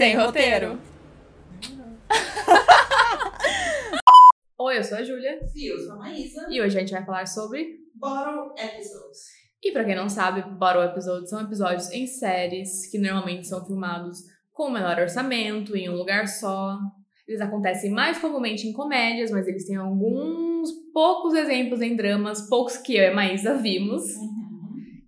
Sem roteiro. Oi, eu sou a Júlia. E eu sou a Maísa. E hoje a gente vai falar sobre. Bottle Episodes. E pra quem não sabe, Bottle Episodes são episódios em séries que normalmente são filmados com menor orçamento, em um lugar só. Eles acontecem mais comumente em comédias, mas eles têm alguns poucos exemplos em dramas, poucos que eu e a Maísa vimos. Uhum.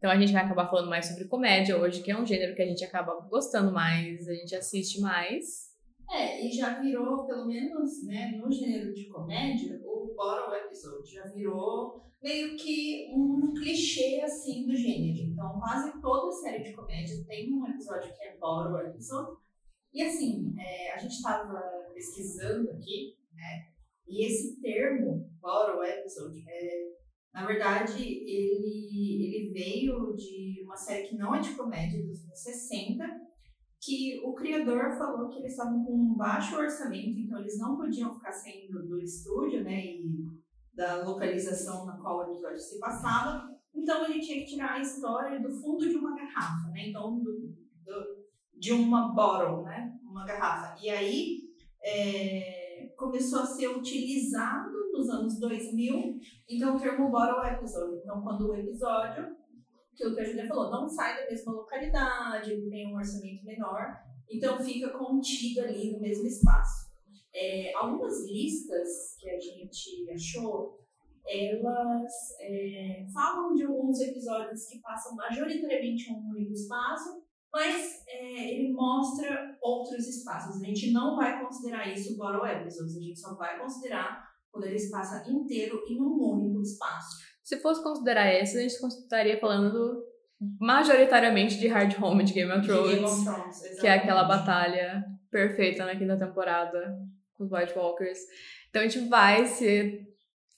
Então a gente vai acabar falando mais sobre comédia hoje, que é um gênero que a gente acaba gostando mais, a gente assiste mais. É, e já virou, pelo menos, né, no gênero de comédia, o Bottle Episode já virou meio que um clichê, assim, do gênero. Então, quase toda série de comédia tem um episódio que é Bottle Episode. E, assim, é, a gente estava pesquisando aqui, né, e esse termo, Bottle Episode, é, na verdade, ele, ele veio de uma série que não é de comédia, dos anos 60, que o criador falou que eles estavam com um baixo orçamento, então eles não podiam ficar saindo do estúdio, né, e da localização na qual o episódio se passava, então ele tinha que tirar a história do fundo de uma garrafa, né, então do, do, de uma bottle, né, uma garrafa. E aí é, começou a ser utilizado nos anos 2000, então o termo bottle episode. Então quando o episódio aquilo que a Julia falou, não sai da mesma localidade, tem um orçamento menor, então fica contido ali no mesmo espaço. É, algumas listas que a gente achou, elas é, falam de alguns episódios que passam majoritariamente em um único espaço, mas é, ele mostra outros espaços. A gente não vai considerar isso bottle episodes, a gente só vai considerar quando ele se passa inteiro em um único espaço. Se fosse considerar esse, a gente estaria falando majoritariamente de Hard Home de Game of Thrones, Game of Thrones que é aquela batalha perfeita na quinta temporada com os White Walkers. Então a gente vai se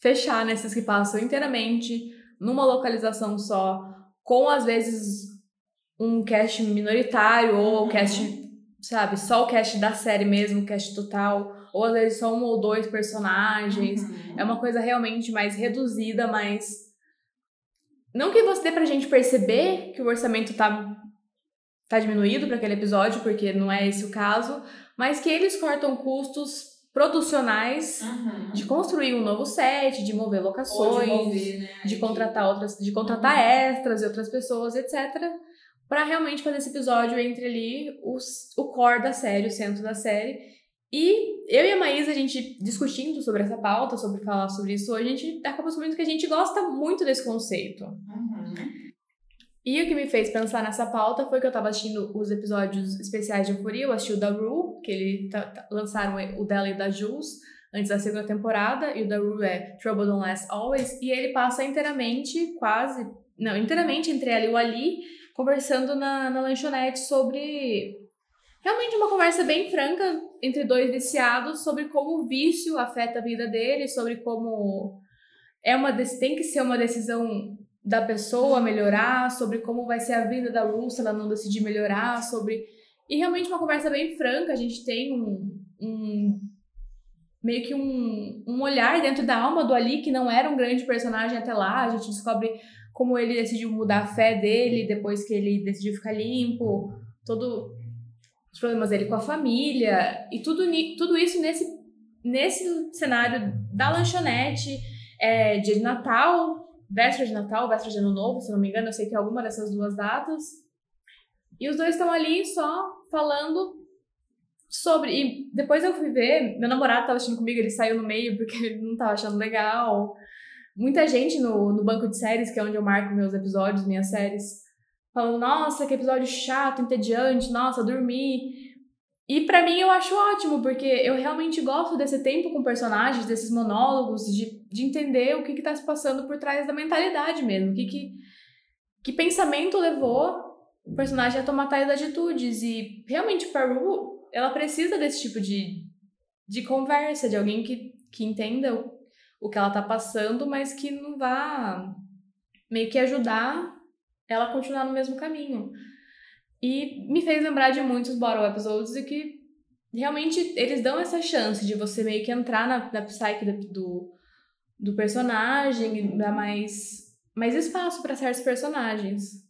fechar nesses que passam inteiramente numa localização só, com às vezes um cast minoritário ou o Uhum. cast, sabe, só o cast da série mesmo, o cast total, ou às vezes só um ou dois personagens. Uhum. É uma coisa realmente mais reduzida, mas. Não que você dê pra gente perceber que o orçamento tá, tá diminuído para aquele episódio, porque não é esse o caso, mas que eles cortam custos producionais Uhum. de construir um novo set, de mover locações, de mover, né, de contratar outras, de contratar extras e outras pessoas, etc. Pra realmente fazer esse episódio entre ali os, o core da série, o centro da série. E eu e a Maísa, a gente discutindo sobre essa pauta, sobre falar sobre isso a gente acabou descobrindo que a gente gosta muito desse conceito. Uhum. E o que me fez pensar nessa pauta foi que eu tava assistindo os episódios especiais de Euphoria, eu assisti o da Rue, que ele tá- tá- lançaram o dela e da Jules antes da segunda temporada, e o da Rue é Trouble Don't Last Always, e ele passa inteiramente, quase, não, inteiramente entre ela e o Ali, conversando na, na lanchonete sobre realmente uma conversa bem franca entre dois viciados sobre como o vício afeta a vida deles, sobre como é uma tem que ser uma decisão da pessoa melhorar, sobre como vai ser a vida da Ru se ela não decidir melhorar, sobre e realmente uma conversa bem franca. A gente tem um, um meio que um, um olhar dentro da alma do Ali que não era um grande personagem até lá. A gente descobre como ele decidiu mudar a fé dele depois que ele decidiu ficar limpo, todo os problemas dele com a família e tudo, tudo isso nesse, nesse cenário da lanchonete, é, dia de Natal, véspera de Natal, véspera de Ano Novo, se não me engano, eu sei que é alguma dessas duas datas. E os dois estão ali só falando sobre. E depois eu fui ver, meu namorado tava assistindo comigo, ele saiu no meio porque ele não tava achando legal. Muita gente no, no banco de séries, que é onde eu marco meus episódios, minhas séries, falando, nossa, que episódio chato, entediante, nossa, dormi. E pra mim eu acho ótimo, porque eu realmente gosto desse tempo com personagens, desses monólogos, de, de entender o que que tá se passando por trás da mentalidade mesmo, o que que, que pensamento levou o personagem a tomar tais atitudes. E realmente, Peru, ela precisa desse tipo de, de conversa, de alguém que, que entenda o, o que ela tá passando, mas que não vá meio que ajudar ela continuar no mesmo caminho. E me fez lembrar de muitos Bottle Episodes e que realmente eles dão essa chance de você meio que entrar na, na psyche do, do personagem e dar mais, mais espaço para certos personagens.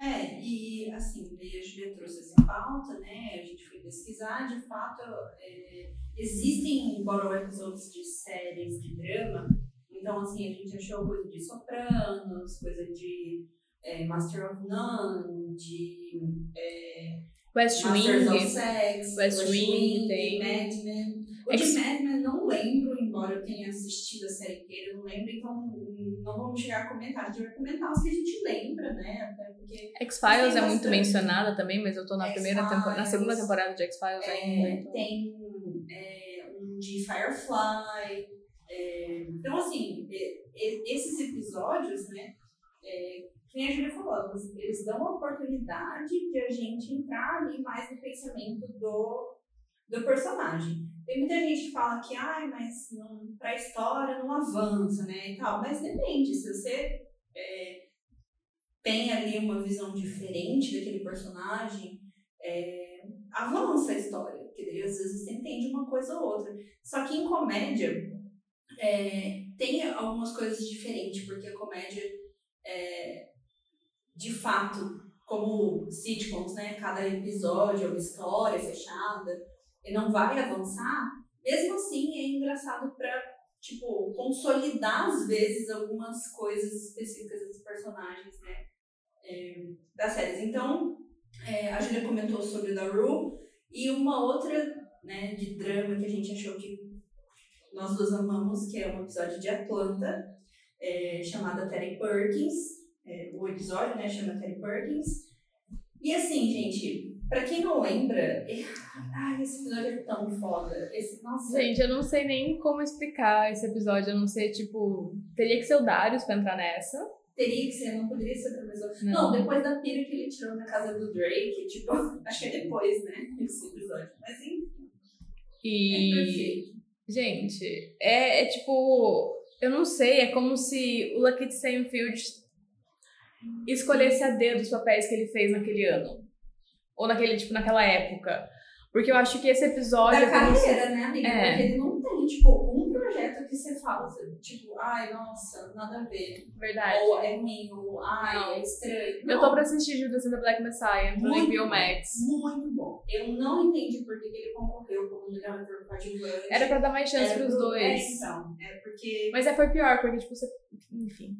É, e assim, a Julia trouxe essa pauta, né? A gente foi pesquisar, de fato, é, existem bottle episodes de séries de drama, então assim, a gente achou coisa de Sopranos, coisa de é, Master of None, de é, West Masters Wing. of Sex, West Wing, tem tem- Mad Men. O Ex- de Mad Men não lembro, embora eu tenha assistido a série inteira, eu não lembro, então não vamos chegar a comentar. A gente vai comentar os que a gente lembra, né? Até porque X-Files é muito mencionada também, mas eu tô na primeira temporada, na segunda temporada de X-Files ainda. é, então. tem é, um de Firefly. é, então, assim, é, é, esses episódios, né? Quem a Julia falou, eles- dão a oportunidade de a gente entrar ali mais no pensamento do, do personagem. Tem muita gente que fala que, ai, mas não, pra história não avança, né, e tal. Mas depende, se você é, tem ali uma visão diferente daquele personagem, é, avança a história, porque daí às vezes você entende uma coisa ou outra. Só que em comédia é, tem algumas coisas diferentes, porque a comédia é, de fato, como sitcoms, né? Cada episódio é uma história fechada e não vai avançar. Mesmo assim, é engraçado pra, tipo, consolidar às vezes algumas coisas específicas dos personagens, né? É, das séries. Então, é, a Julia comentou sobre The Rule e uma outra, né, de drama que a gente achou que nós duas amamos, que é um episódio de Atlanta, é, chamada Terry Perkins. É, o episódio, né, chama Terry Perkins. E assim, gente, pra quem não lembra, ai, esse episódio é tão foda. Esse, nossa, Gente, eu não sei nem como explicar esse episódio. Eu não sei, tipo, teria que ser o Darius pra entrar nessa. teria que ser, não poderia ser outra pessoa. Não. Não, depois da pira que ele tirou na casa do Drake, tipo, acho que é depois, né, esse episódio. Mas enfim, é E. perfeito. Gente, é, é tipo. Eu não sei, é como se o Lucky Stanfield escolhesse a dedo os papéis que ele fez naquele ano. Ou naquele, tipo, naquela época. Porque eu acho que esse episódio. Da é se- carreira, né, amiga? É. Porque ele não tem, tipo, um projeto que você fala, tipo, ai, nossa, nada a ver. Verdade. Ou é ruim, ou ai, Não. é estranho. Eu tô pra assistir Judas and the Black Messiah no Muito HBO. Max. Muito bom. Eu não entendi por que que ele concorreu como melhor ator coadjuvante. Era pra dar mais chance Era pros pro- dois. É, então. É porque. Mas é, foi pior, porque, tipo, você. Enfim.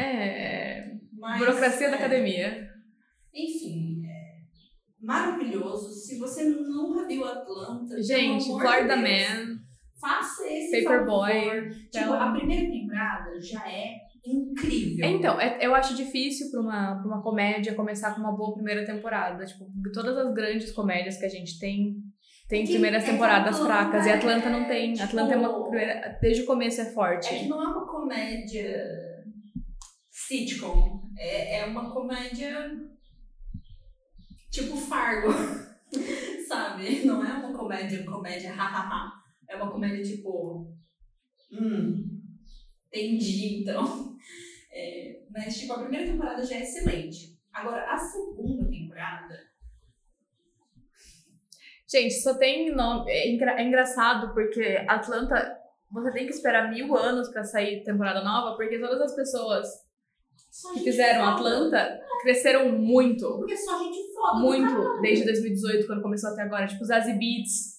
É. Mas, burocracia da é, academia. Enfim, é maravilhoso. Se você nunca viu Atlanta, Gente, de Florida Deus, Man, faça esse Paperboy. favor. Tipo, Então- a primeira temporada já é incrível. Então, é- eu acho difícil pra uma, pra uma comédia começar com uma boa primeira temporada. Tipo, todas as grandes comédias que a gente tem, tem Que primeiras é temporadas Atlanta fracas. E é, Atlanta não tem. tipo, Atlanta é uma primeira. Desde o começo é forte. É que não é uma comédia sitcom. É, é uma comédia tipo Fargo. Sabe? Não é uma comédia, comédia, hahaha. É uma comédia tipo. Hum, entendi, então. É, mas, tipo, a primeira temporada já é excelente. Agora, a segunda temporada. Gente, só tem nome. É, é engraçado porque Atlanta. Você tem que esperar mil anos pra sair temporada nova, porque todas as pessoas que fizeram foda. Atlanta cresceram muito. Porque só gente foda. Muito. Desde 2018, quando começou até agora. Tipo, Zazie Beats.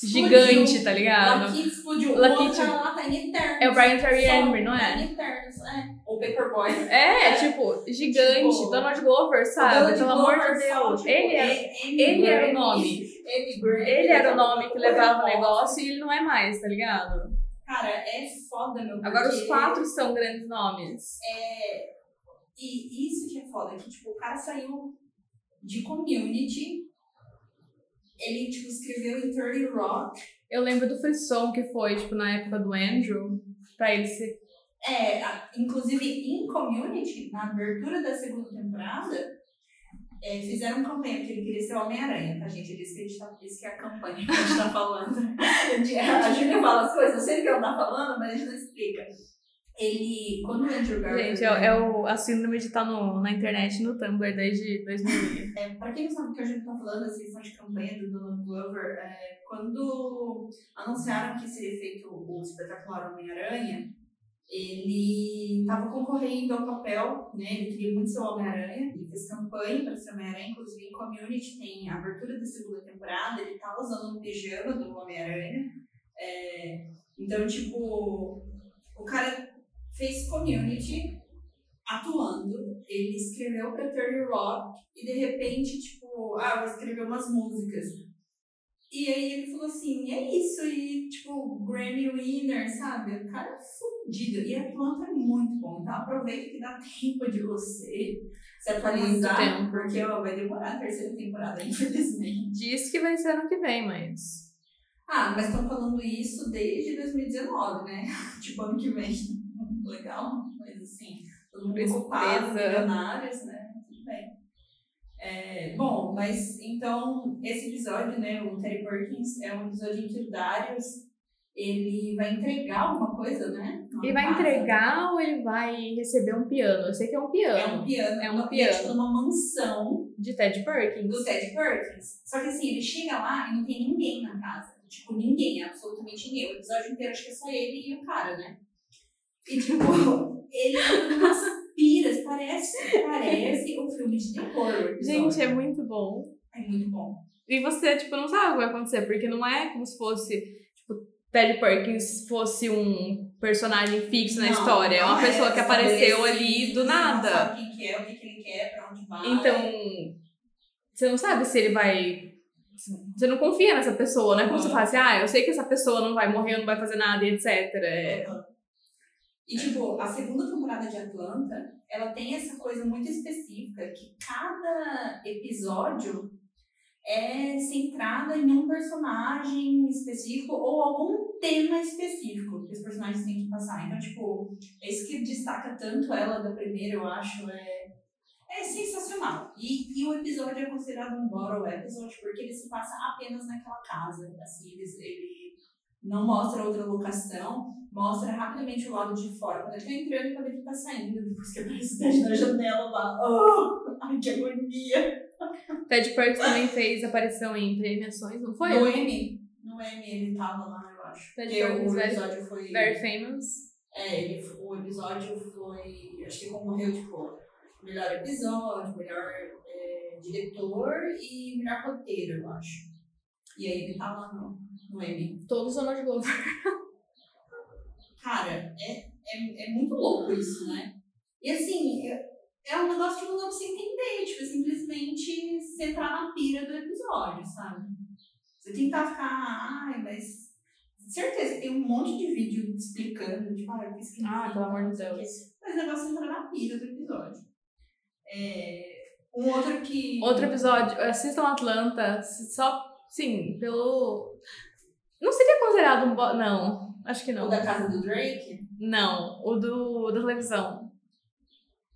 Explodiu. Gigante, tá ligado? Lucky explodiu. Lucky lá tá em Eternos. É o Brian Terry Henry, não é? Tá em Eternos, é. O Paperboy. É, tipo, gigante. Tipo, Donald Glover, sabe? Donald Pelo amor de Deus. tipo, ele era, Amy ele era o nome. Ele era o nome que levava o negócio e ele não é mais, tá ligado? Cara, é foda, meu. Agora os quatro são grandes nomes. É... E isso que é foda, que tipo, o cara saiu de community. Ele, tipo, escreveu em 30 Rock. Eu lembro do Frisson que foi, tipo, na época do Andrew, pra ele ser. É, inclusive em community, na abertura da segunda temporada, é, fizeram campanha, porque ele queria ser o Homem-Aranha, tá, gente? Ele disse que, a gente tá, isso que é a campanha que a gente tá falando. a Júlia fala as coisas, eu sei que ela tá falando, mas a gente não explica. Ele, quando o Andrew Garfield... Gente, é, é o, a síndrome de estar no, na internet no Tumblr desde 2000. É, pra quem não sabe o que a gente tá falando, essa questão de campanha do Donald Glover, é, quando anunciaram que seria feito o espetacular Homem-Aranha, ele estava concorrendo ao papel, né? Ele queria muito ser o Homem-Aranha, ele fez campanha para ser Homem-Aranha, inclusive em Community tem a abertura da segunda temporada, ele estava usando um pijama do Homem-Aranha. É, então, tipo, o cara fez Community atuando, ele escreveu para Thirty Rock e de repente, tipo, ah, vou escrever umas músicas. E aí ele falou assim, é isso, e tipo, Grammy Winner, sabe? O cara é fudido. E a planta é muito bom. Então aproveita que dá tempo de você se atualizar, porque ó, vai demorar a terceira temporada, infelizmente. Diz que vai ser ano que vem, mas. Ah, mas estão falando isso desde 2019, né? tipo, ano que vem. Legal, mas assim, todo mundo ocupado, milionários, né? É, bom, mas então esse episódio, né, o Terry Perkins, é um episódio em que o Darius ele vai entregar alguma coisa, né? numa Ele vai casa. entregar ou ele vai receber um piano? Eu sei que é um piano. É um piano, É um numa- piano. tipo, numa mansão De Ted Perkins. do Ted Perkins. Só que assim, ele chega lá e não tem ninguém na casa. Tipo, ninguém, absolutamente ninguém. O episódio inteiro acho que é só ele e o cara, né? E tipo, ele anda numas piras, parece, parece um filme de terror. o. Gente, é muito bom. É muito bom. E você, tipo, não sabe o que vai acontecer, porque não é como se fosse, tipo, Ted Perkins fosse um personagem fixo na Não, história. É uma não pessoa que apareceu ali do você Não nada. sabe quem que é, o que, ele quer, pra onde vai. Então, você não sabe se ele vai. Você não confia nessa pessoa, não é como Uhum. você fala assim, ah, eu sei que essa pessoa não vai morrer, não vai fazer nada e etc. É, E, tipo, a segunda temporada de Atlanta, ela tem essa coisa muito específica, que cada episódio é centrada em um personagem específico ou algum tema específico que os personagens têm que passar. Então, tipo, é isso que destaca tanto ela da primeira, eu acho, é, é sensacional. E, e o episódio é considerado um bottle episode porque ele se passa apenas naquela casa. Assim, eles, ele não mostra outra locação, mostra rapidamente o lado de fora. Quando ele tá entrando e quando ele tá saindo, depois que aparece o Ted na janela lá. Oh, ai, que agonia! Ted Perkins também fez aparição em premiações, não foi? No M, no M ele tava lá, eu acho. Ted Perkins, o very- episódio foi. Very famous. É, ele, o episódio foi. Acho que concorreu, tipo, melhor episódio, melhor é, diretor e melhor roteiro, eu acho. E aí ele tá lá no, no M. Todos o Donald Glover. Cara, é, é, é muito louco isso, né? E assim, é, é um negócio que não dá pra você entender, tipo, é simplesmente você entrar na pira do episódio, sabe? Você tentar ficar, ai, mas. Certeza tem um monte de vídeo explicando, tipo, ah, eu fiz que Ah, pelo amor de Deus. Mas o negócio é entrar na pira do episódio. É, um outro que. Outro episódio, assistam Atlanta, só, sim, pelo... Não seria considerado um... bo- Não, acho que O não. da casa do Drake? Não, o do, da televisão.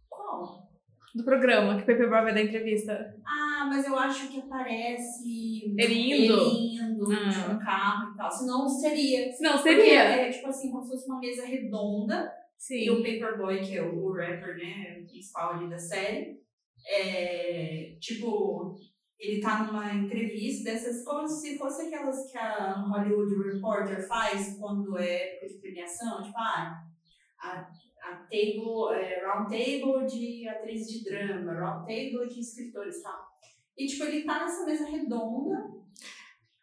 Qual? Do programa, que o Pepe Brown vai dar entrevista. Ah, mas eu acho que aparece Ele indo? ele indo Ah. de um carro e tal. Senão seria. Não, seria. é tipo assim, como se fosse uma mesa redonda. E o Sim. Paperboy, que é o, o rapper, né, o principal ali da série, é tipo, ele tá numa entrevista dessas, como se fosse aquelas que a Hollywood Reporter faz quando é época de premiação, tipo, ah, a, a table, é, round table de atriz de drama, round table de escritores e tal. E tipo, ele tá nessa mesa redonda,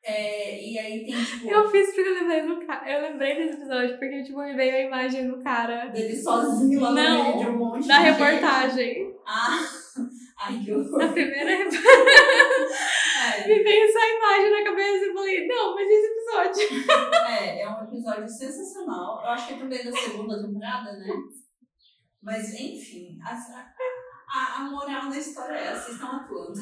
é, e aí tem tipo. Eu fiz porque eu lembrei do cara. Eu lembrei desse episódio porque, tipo, me veio a imagem do cara dele sozinho lá Não, no meio de um monte da de gente. reportagem. Ah, ai que horror. Na primeira reportagem. É, Me veio essa imagem na cabeça e falei, não, mas esse episódio. é, é um episódio sensacional. Eu acho que é também da segunda temporada, né? Mas, enfim, a, a, a moral da história é essa, estão atuando.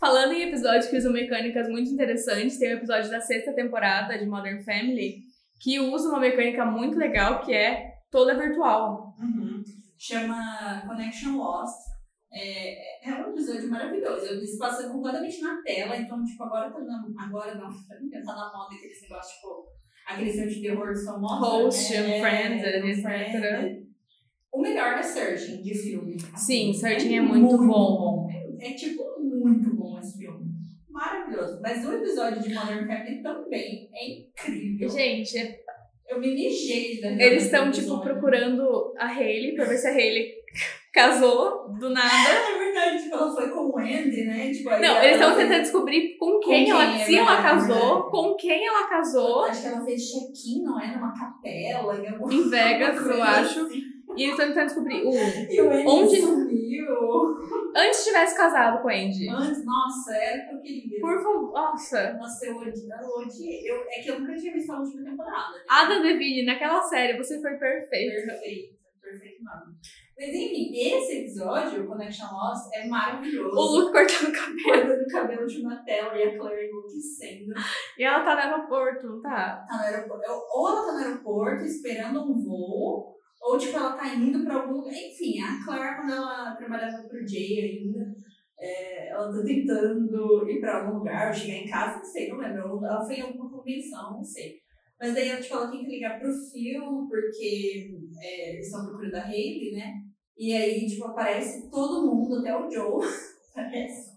Falando em episódios que usam mecânicas muito interessantes, tem o episódio da sexta temporada de Modern Family que usa uma mecânica muito legal que é toda virtual. Chama Connection Lost. É, é um episódio maravilhoso. Ele se passa completamente na tela, então, tipo, agora tá na, agora não, tá na moda aqueles negócios, tipo, aqueles filmes de terror são moda. Host, né? Friends, É, etc. Friends. O melhor é Searching, de filme. Sim, Searching é muito bom. É, é, tipo, muito bom esse filme. Maravilhoso. Mas o episódio de Modern Family também é incrível. Gente, é- Eu Eu me mijei da Eles estão, tipo, procurando a Hailey pra ver se a Hailey casou do nada. É verdade, tipo, ela foi com o Andy, né? Tipo, Não, eles estão tentando descobrir com Com quem, quem, ela, se ela casou, verdade. com quem ela casou. Acho que ela fez check-in, não é? Numa capela, em alguma Em Vegas, eu acho. assim. E eles estão tentando descobrir o E o Andy Onde- sumiu. antes tivesse casado com o Andy. Antes, nossa, era o que eu queria. Por favor, nossa. Nossa, eu odiei. Eu é que eu nunca tinha visto a última temporada. né? Ada Devine, naquela série, você foi perfeita. Perfeito, perfeito nome. Mas enfim, esse episódio, o Connection Lost, é maravilhoso. O Luke cortando o cabelo. cortando o cabelo de uma tela e a Claire enlouquecendo. E ela tá no aeroporto, não tá? Tá no aeroporto. Ou ela tá no aeroporto esperando um voo, ou tipo, ela tá indo pra algum lugar. Enfim, a Claire, quando ela trabalhava pro Jay ainda, é, ela tá tentando ir pra algum lugar, ou chegar em casa, não sei, não lembro. Ela foi em alguma convenção, não sei. Mas daí ela, tipo, ela tem que ligar pro Phil, porque é, eles estão procurando a Hayley, né? E aí, tipo, aparece todo mundo, até o Joe aparece.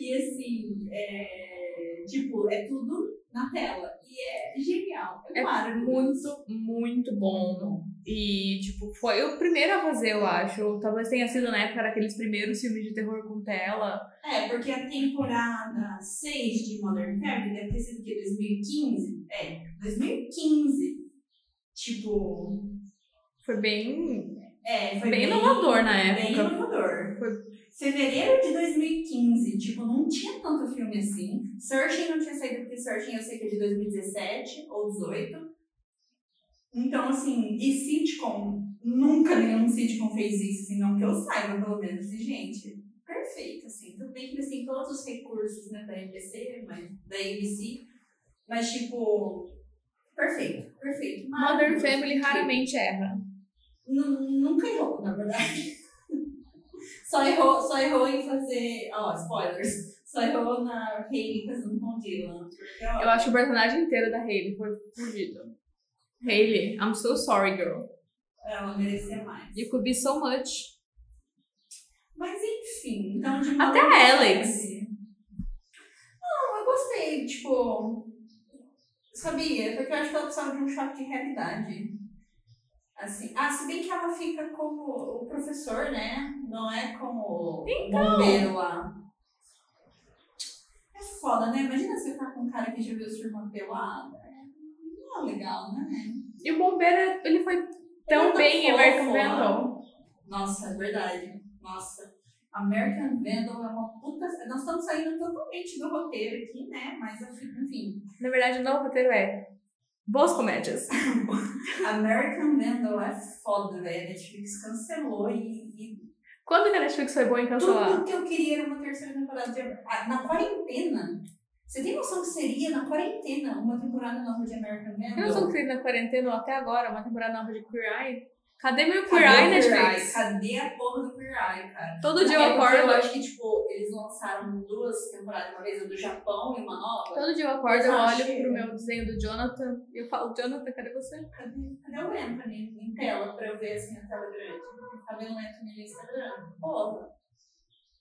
E assim, é, tipo, é tudo na tela. E é genial. É, É muito, muito bom. E, tipo, foi o primeiro a fazer, eu acho. Talvez tenha sido na época daqueles primeiros filmes de terror com tela. É, porque a temporada 6 de Modern Family deve ter sido o quê? 2015? É, 2015. Tipo, Foi bem. É, foi Bem inovador na Bem época. inovador. Foi- Fevereiro de 2015, tipo, não tinha tanto filme assim. Searching não tinha saído, porque Searching eu sei que é de 2017 ou 18. Então, assim, e sitcom, nunca nenhum sitcom fez isso, assim, não que eu saiba, pelo menos. E, gente, perfeito, assim. Tudo bem que eles têm todos os recursos, né, da ABC, mas, da ABC, mas, tipo, perfeito, perfeito. Modern. Family raramente erra. Nu- Nunca errou, na verdade. Só errou, só errou em fazer. Ó, spoilers. Só errou na Hayley casando com o Dylan. Eu acho que o personagem inteiro da Hailey foi fugido. Hailey, I'm so sorry, girl. ela merecia mais. You could be so much. Mas enfim, então de Até a Alex. Não, eu gostei, tipo. Sabia? Porque eu acho que ela precisava de um choque de realidade. Assim, ah, se bem que ela fica como o professor, né? Não é como Então. o bombeiro lá. É foda, né? Imagina você ficar com um cara que já viu sua irmã pelada. Não é legal, né? E o bombeiro, ele foi Ele tão é tão bem American. Vandal. Nossa, é verdade. Nossa. American Vandal é uma puta. Nós estamos saindo totalmente do roteiro aqui, né? Mas enfim. Na verdade, o novo roteiro é boas comédias. American Vandal é foda, velho. A Netflix cancelou e, e Quando que a Netflix foi boa em cancelar? tudo que eu queria era uma terceira temporada de ah, Na quarentena. Você tem noção que seria na quarentena uma temporada nova de American Eu não Vandal? sou querida na quarentena ou até agora, uma temporada nova de Queer Eye. Cadê meu Queer Eye, Netflix? Cadê a porra do Queer Eye, cara? Todo dia eu É porque Eu acordo. acho que, tipo, eles lançaram duas temporadas, uma vez a do Japão e uma nova. Todo dia eu acordo, eu olho pro meu desenho do Jonathan e eu falo, Jonathan, cadê você? Cadê, cadê o Anthony em tela pra eu ver assim a tela grande? Tá vendo o Anthony no Instagram? Porra.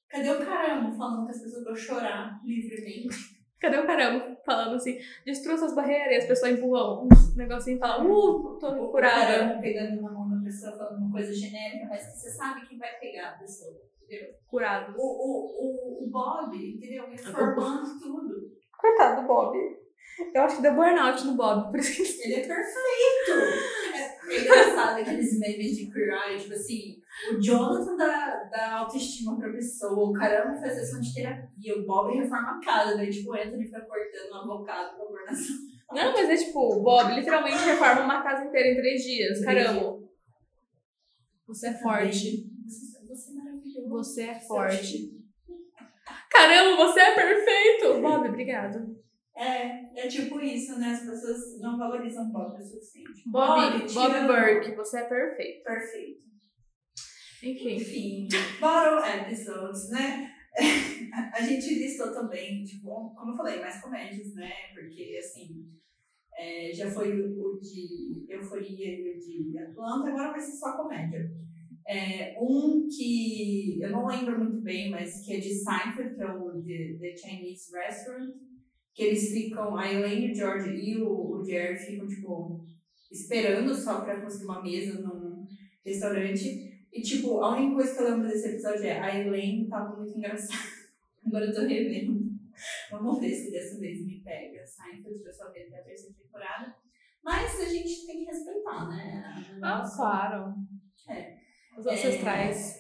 Cadê o caramba falando que as pessoas vão chorar livremente? Cadê o caramba? Falando assim, destrua suas barreiras e as pessoas empurram um negocinho e falam, uh, tô O curada. caramba pegando na mão pessoa falando uma coisa genérica, mas que você sabe que vai pegar a pessoa, entendeu? Curado. O, o, o, o Bob, entendeu? Reformando tudo. Coitado do Bob. Eu acho que deu burnout no Bob, por isso que Ele é perfeito! É, é engraçado aqueles memes de Queer tipo assim, o Jonathan dá, dá autoestima pra pessoa, o caramba faz sessão de terapia, o Bob reforma a casa, daí tipo, o Anthony fica cortando um avocado pra sala. Não, mas é tipo, o Bob literalmente reforma uma casa inteira em três dias. Caramba. Você é forte. Você, você é maravilhoso. Você é forte. Caramba, você é perfeito! Bob, obrigado. É, é tipo isso, né? As pessoas não valorizam Bob o suficiente. Bob, Bob amo. Burke, você é perfeito. Perfeito. Enfim. Enfim, bottle episodes, né? A gente listou também, tipo, como eu falei, mais comédias, né? Porque, assim, é, já foi o, de Euforia e o de Atlanta, agora vai ser só comédia. É, um que eu não lembro muito bem, mas que é de Seinfeld, que é o The, The Chinese Restaurant, que eles ficam, a Elaine, o George e o, o Jerry ficam, tipo, esperando só pra conseguir uma mesa num restaurante. E, tipo, a única coisa que eu lembro desse episódio é a Elaine tava muito engraçada. Agora eu tô revendo. Vamos ver se dessa vez me pega. Seinfeld, eu só vi até a terceira temporada. Mas a gente tem que respeitar, né? Ah, claro. É. Os ancestrais.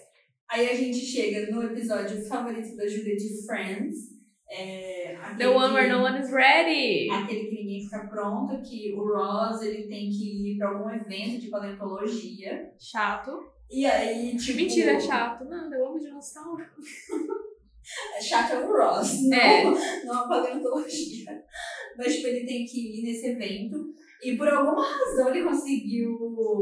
Aí a gente chega no episódio favorito da Julia de Friends. É, The aquele one where no one is ready. Aquele que ninguém fica pronto, que o Ross ele tem que ir pra algum evento de paleontologia. Chato. E aí, tipo. Mentira, é chato. Não, eu amo dinossauro. É chato é o Ross, não, É. não a paleontologia. Mas, tipo, ele tem que ir nesse evento. E por alguma razão ele conseguiu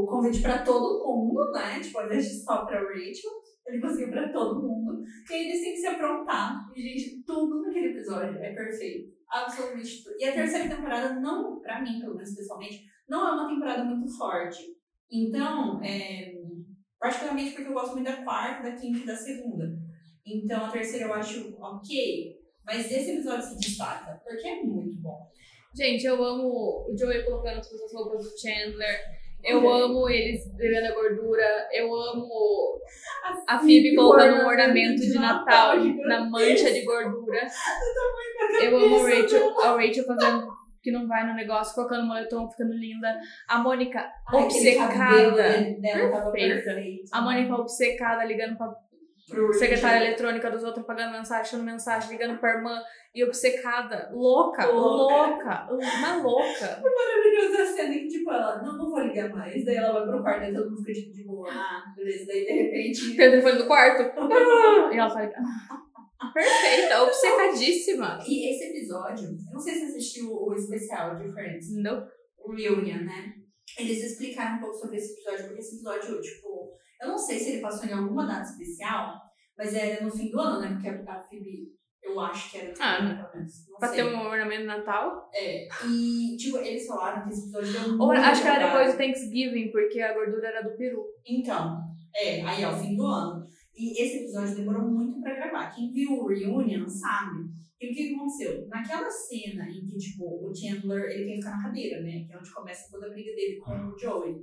convite pra todo mundo, né? Tipo, ao invés de só pra Rachel, ele conseguiu pra todo mundo. E aí eles têm que se aprontar. E, gente, tudo naquele episódio é perfeito. Absolutamente tudo. E a terceira temporada, não, pra mim, pelo menos pessoalmente, não é uma temporada muito forte. Então, é, particularmente porque eu gosto muito da quarta, da quinta e da segunda. Então a terceira eu acho ok. Mas esse episódio se destaca, porque é muito bom. Gente, eu amo o Joey colocando todas as roupas do Chandler. Eu amo eles bebendo a gordura. Eu amo a Phoebe colocando um ornamento de Natal na mancha de gordura. Eu amo a Rachel, a Rachel fazendo que não vai no negócio, colocando moletom, ficando linda. A Mônica Ai, aquele cabelo obcecada. Perfeita. perfeito. A Mônica obcecada, ligando pra Pro secretária eletrônica dos outros, pagando mensagem, achando mensagem, ligando pra irmã e obcecada. Louca, Louca. louca, uma louca. Maravilhosa a cena que, tipo, ela, não, não vou ligar mais. Daí ela vai pro quarto e todo mundo fica, tipo, de boa. Ah, beleza. Daí, de repente... Tem o telefone do quarto. E ela fala. ah, Perfeita, obcecadíssima. E esse episódio, eu não sei se você assistiu o especial de Friends, Não. o Reunion, né? Eles explicaram um pouco sobre esse episódio, porque esse episódio, tipo, eu não sei se ele passou em alguma data especial, mas era no fim do ano, né? Porque a Phoebe, eu acho que era no fim Ah, do ano, pelo menos. Não Pra sei. ter um ornamento de Natal. É, e, tipo, eles falaram que esse episódio deu Ou muito acho que era depois do Thanksgiving, porque a gordura era do peru. Então, é, aí é o fim do ano. E esse episódio demorou muito pra gravar. Quem viu o Reunion sabe. E o que que aconteceu? Naquela cena em que, tipo, o Chandler, ele quer ficar na cadeira, né? Que é onde começa toda a briga dele com o Joey.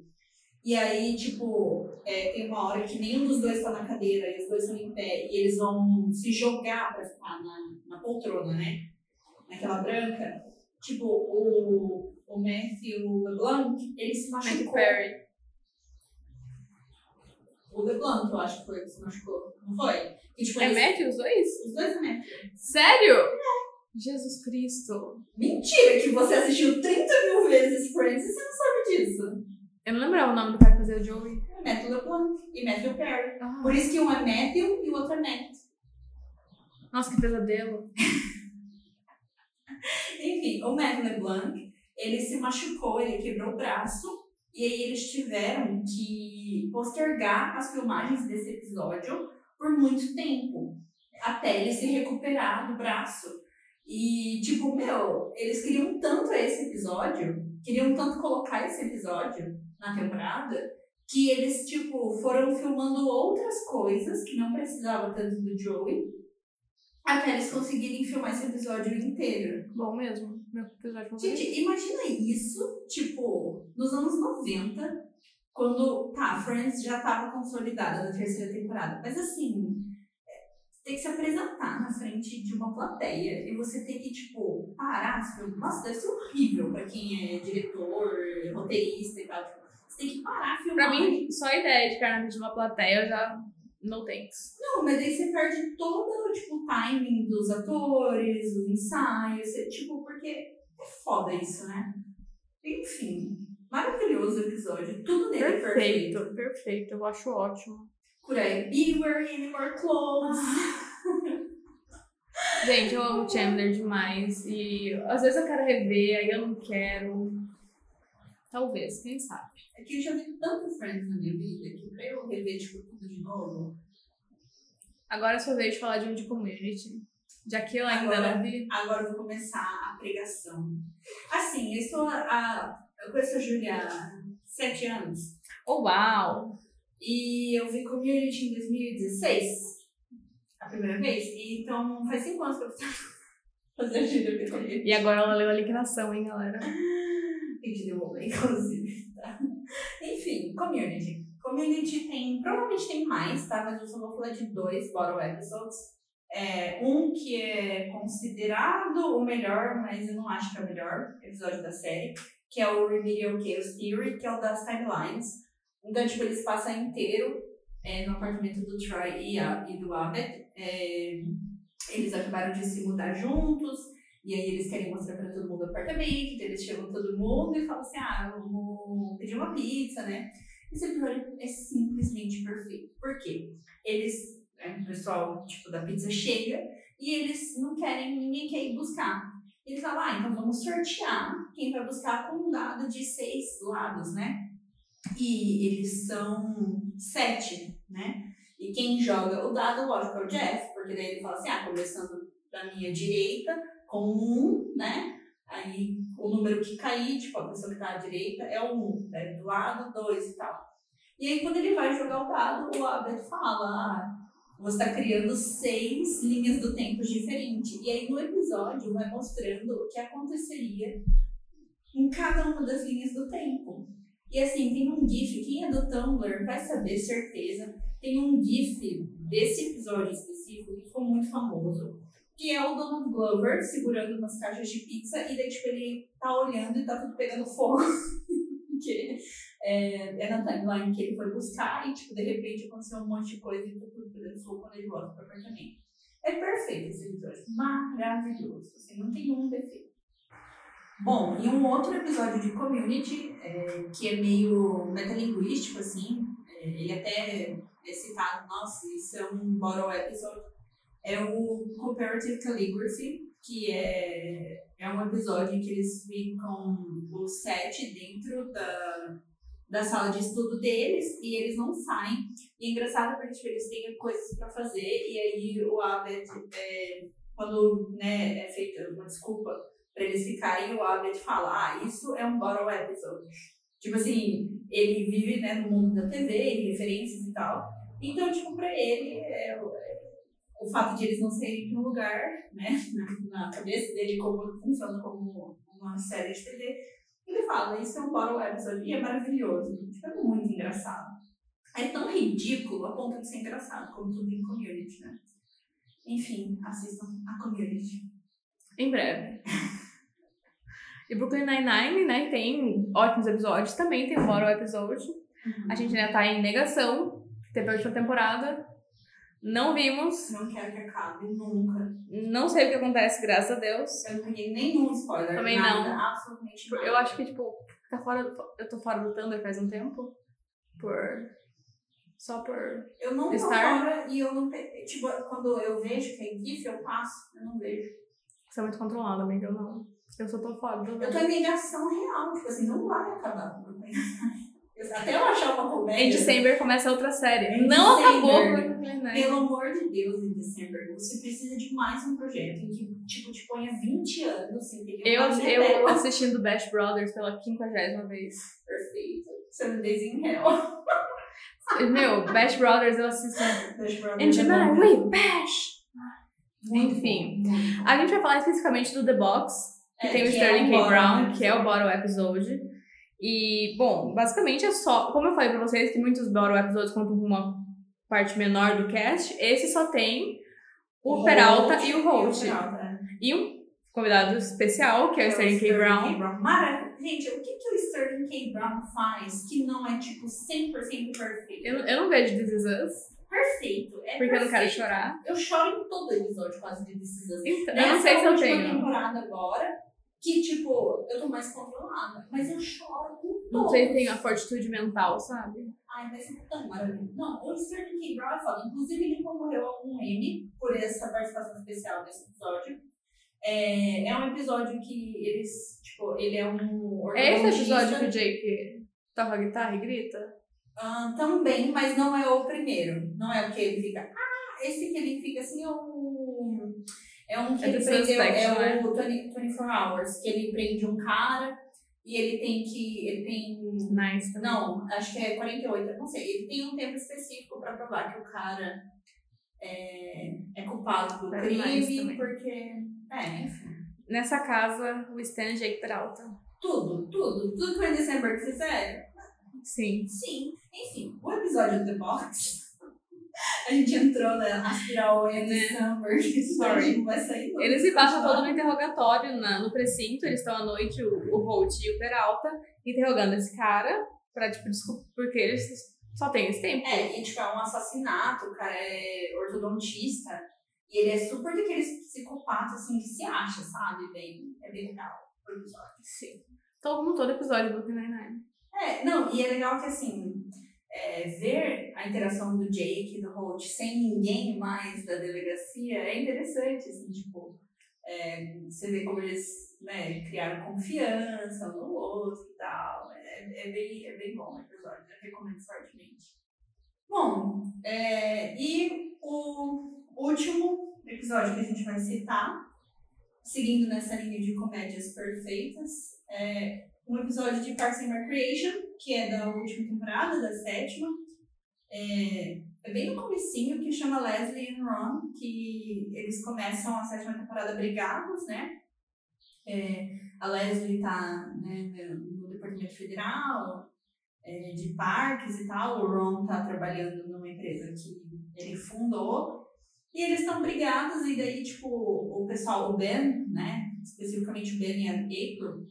E aí, tipo, é, tem uma hora que nenhum dos dois tá na cadeira e os dois estão em pé. E eles vão se jogar pra ficar na, na poltrona, né? Naquela branca. Tipo, o, o Matthew LeBlanc, ele se machucou. Perry. O LeBlanc, eu acho que foi que se machucou. Não foi? E, tipo, É eles- Matt os dois? Os dois é Matthew. Sério? Jesus Cristo. Mentira, que você assistiu 30 mil vezes Friends e você não sabe disso. Eu não lembrava o nome do cara que fazia o Joey. É Matthew LeBlanc e Matthew Perry. Ah, Por isso que um é Matthew e o outro é Matt. nossa, que pesadelo. Enfim, o Matthew LeBlanc, ele se machucou, ele quebrou o braço. E aí eles tiveram que postergar as filmagens desse episódio por muito tempo. Até ele se recuperar do braço. E, tipo, meu, eles queriam tanto esse episódio, queriam tanto colocar esse episódio na temporada, que eles, tipo, foram filmando outras coisas que não precisavam tanto do Joey, até eles conseguirem filmar esse episódio inteiro. Bom mesmo. Meu episódio favorito. Gente, imagina isso, tipo, nos anos 90, quando, tá, Friends já tava consolidada na terceira temporada, mas assim, tem que se apresentar na frente de uma plateia e você tem que, tipo, parar, tipo, nossa, deve ser horrível pra quem é diretor, roteirista e tal, tipo, você tem que parar, filmar. Pra mim, só a ideia de ficar na frente de uma plateia já. No thanks. Não, mas aí você perde todo, tipo, o timing dos atores, o ensaio, você, tipo, porque é foda isso, né? Enfim, maravilhoso o episódio. Tudo nele é perfeito. Perfeito, perfeito. Eu acho ótimo. Por aí, be wearing more clothes. Gente, eu amo Chandler demais. E às vezes eu quero rever, aí eu não quero. Talvez, quem sabe. É que eu já vi tanto Friends na minha vida que pra eu rever, tipo, tudo de novo, Agora é sua vez de falar de um de community. Já que eu ainda Agora- não vi. agora eu vou começar a pregação. Assim, eu estou a, eu conheço a Júlia há sete anos. Oh, uau! E eu vi Community em 2016, a primeira vez. E então faz cinco anos que eu tô fazer a Júlia ver Community. E agora ela leu a liquidação, hein, galera? Tem que devolver, inclusive. Enfim, community. Community tem, provavelmente tem mais, tá? Mas eu só vou falar de dois bottle episodes. É, um que é considerado o melhor, mas eu não acho que é o melhor episódio da série, que é o Remedial Chaos Theory, que é o das timelines. Então, tipo, eles passam inteiro é, no apartamento do Troy e, a, e do Abbott. É, eles acabaram de se mudar juntos, e aí eles querem mostrar pra todo mundo o apartamento, então eles chamam todo mundo e falam assim, ah, vamos pedir uma pizza, né? Esse episódio é simplesmente perfeito. Por quê? Eles, é, o pessoal, tipo, da pizza chega e eles não querem, ninguém quer ir buscar. Eles falam, ah, então vamos sortear quem vai buscar com um dado de seis lados, né? E eles são sete, né? E quem joga o dado, lógico, é o Jeff, porque daí ele fala assim, ah, começando da minha direita, um, né? Aí o número que cair, tipo, a pessoa que tá à direita é o um, né? Do lado, dois e tal. E aí quando ele vai jogar o dado, o Abed fala, ah, você está criando seis linhas do tempo diferentes. E aí no episódio vai mostrando o que aconteceria em cada uma das linhas do tempo. E assim, tem um GIF, quem é do Tumblr vai saber, certeza. Tem um GIF desse episódio específico que ficou muito famoso, que é o Donald Glover segurando umas caixas de pizza e daí, tipo, ele tá olhando e tá tudo pegando fogo. Porque é, é, na timeline que ele foi buscar e, tipo, de repente aconteceu um monte de coisa e tá tudo pegando fogo quando ele volta pro apartamento. É perfeito esse episódio, maravilhoso, assim, não tem um defeito. Bom, e um outro episódio de Community, é, que é meio metalinguístico, assim, é, ele até é citado, nossa, isso é um bottle episode, é o Comparative Calligraphy, que é, é um episódio em que eles ficam os sete dentro da, da sala de estudo deles e eles não saem. E é engraçado porque tipo, eles têm coisas para fazer e aí o Abed, é, quando né, é feita uma desculpa para eles ficarem, o Abed fala: Ah, isso é um bottle episode. Tipo assim, ele vive né, no mundo da TV, em referências e tal. Então, tipo, pra ele, é, o fato de eles não serem de um lugar, né, na, cabeça dele, como funciona como uma série de TV, ele fala: Isso é um bottle episode. E é maravilhoso. Tipo, é muito engraçado. É tão ridículo a ponto de ser engraçado, como tudo em community, né? Enfim, assistam a community. Em breve. E Brooklyn Nine-Nine, né, tem ótimos episódios, também tem um bottle episode. Uhum. A gente ainda tá em negação, teve a última temporada, não vimos. Não quero que acabe, nunca. Não sei o que acontece, graças a Deus. Eu não peguei nenhum spoiler. Também nada, não. Absolutamente nada. Eu acho que, tipo, tá fora, eu tô fora do Thunder faz um tempo. Por... Só por Eu não tô estar. fora e eu não... pe- Tipo, quando eu vejo que é GIF, eu passo. Eu não vejo. Você é muito controlada, amiga, eu não. Eu só tô fora do Eu tô em negação real. Tipo assim, não vai acabar. Eu- Até eu achar uma comédia. Em December começa outra série. Em não December. acabou Nine-Nine. Pelo amor de Deus, em December, você precisa de mais um projeto em que, tipo, te ponha 20 anos sem ter Eu, uma eu assistindo Bash Brothers pela quinquagésima vez. Perfeito. Seven Days in Hell. Meu, Bash Brothers eu assisto. Dash Brothers And é tonight we bash! Muito Enfim. bom. A gente vai falar especificamente do The Box, que É, tem o que Sterling é K. Brown, que é o Bottle Episode. E, bom, basicamente é só. Como eu falei pra vocês, que muitos Bottle Episodes contam com uma parte menor do cast, esse só tem o, Peralta e o Holt. Peralta, é. E um convidado especial, que é o Sterling K. Brown. Maravilha. Gente, o que, que o Sterling K. Brown faz que não é, tipo, 100% perfeito? Eu, eu não vejo This Is Us, Perfeito. É porque eu não quero perfeito. chorar. Eu choro em todo episódio quase de This Is Us. Então, eu não sei se eu tenho. temporada agora, que, tipo, eu tô mais controlada. Mas eu choro com todos. Não sei se tem a fortitude mental, sabe? Ai, mas é tão maravilhoso. Não, o Sterling K. Brown é foda. Inclusive, ele concorreu a um Emmy por essa participação especial nesse episódio. É, é um episódio que eles, tipo, ele é um É esse episódio que o Jake toca a guitarra e grita? Ah, também, mas não é o primeiro. Não é o que ele fica. Ah, esse que ele fica assim é o. É um que É ele prendeu. Suspect, É não é? o 20, 24 Hours, que ele prende um cara e ele tem que. Ele tem. Nice também. Não, acho que é 48, eu não sei. Ele tem um tempo específico pra provar que o cara é, é culpado do nice crime, porque. É, enfim. Nessa casa, o Stan Jake Peralta. Tudo, tudo. Tudo que foi em December que fizeram. Sim. Sim. Enfim, o episódio do The Box. A gente entrou na aspirar o Andy Né? Summer, Sorry. não vai sair. Eles se passam todo no interrogatório na, no precinto, eles estão à noite, o, o Holt e o Peralta, interrogando esse cara pra, tipo, desculpa, porque eles só têm esse tempo. É, e tipo, é um assassinato, o cara é ortodontista. E ele é super daqueles psicopatas, assim, que se acha, sabe? Bem, é bem legal o episódio. Sim. Todo, como todo episódio do Brooklyn Nine-Nine. É, não, e é legal que, assim, é, ver a interação do Jake do Holt sem ninguém mais da delegacia é interessante, assim, tipo, é, você vê como eles né, criaram confiança um no outro e tal. É, é, bem, é bem bom o episódio, eu recomendo fortemente. Bom, é, e o último episódio que a gente vai citar, seguindo nessa linha de comédias perfeitas, é um episódio de Parks and Recreation, que é da última temporada, da sétima. É, é bem no comecinho, que chama Leslie e Ron, que eles começam a sétima temporada brigados, né? É, a Leslie tá né, no Departamento Federal é, de Parques e tal, o Ron tá trabalhando numa empresa que ele fundou, e eles estão brigados, e daí, tipo, o pessoal, o Ben, né, especificamente o Ben e a April,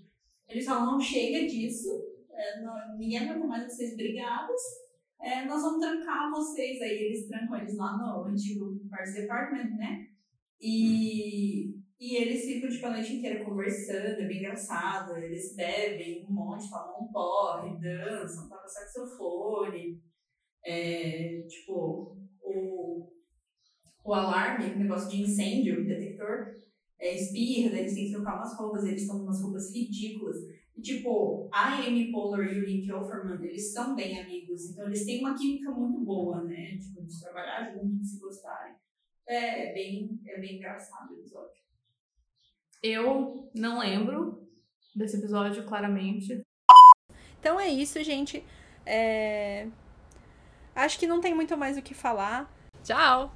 eles falam, não chega disso, é, não, ninguém aguenta mais vocês brigados, é, nós vamos trancar vocês aí. Eles trancam eles lá no antigo Parks Department, né? E, e eles ficam tipo, a noite inteira conversando, é bem engraçado. Eles bebem um monte, tomam um porre, dançam, tocam saxofone. É, tipo, o, o alarme, o negócio de incêndio, o detector, é, espirra, eles têm que trocar umas roupas, eles estão com umas roupas ridículas. E, tipo, a Amy Poehler e o Nick Offerman, eles são bem amigos, então eles têm uma química muito boa, né? Tipo, de trabalhar juntos, de se gostarem. É bem, é bem engraçado o episódio. Eu não lembro desse episódio, claramente. Então é isso, gente. É, Acho que não tem muito mais o que falar. Tchau!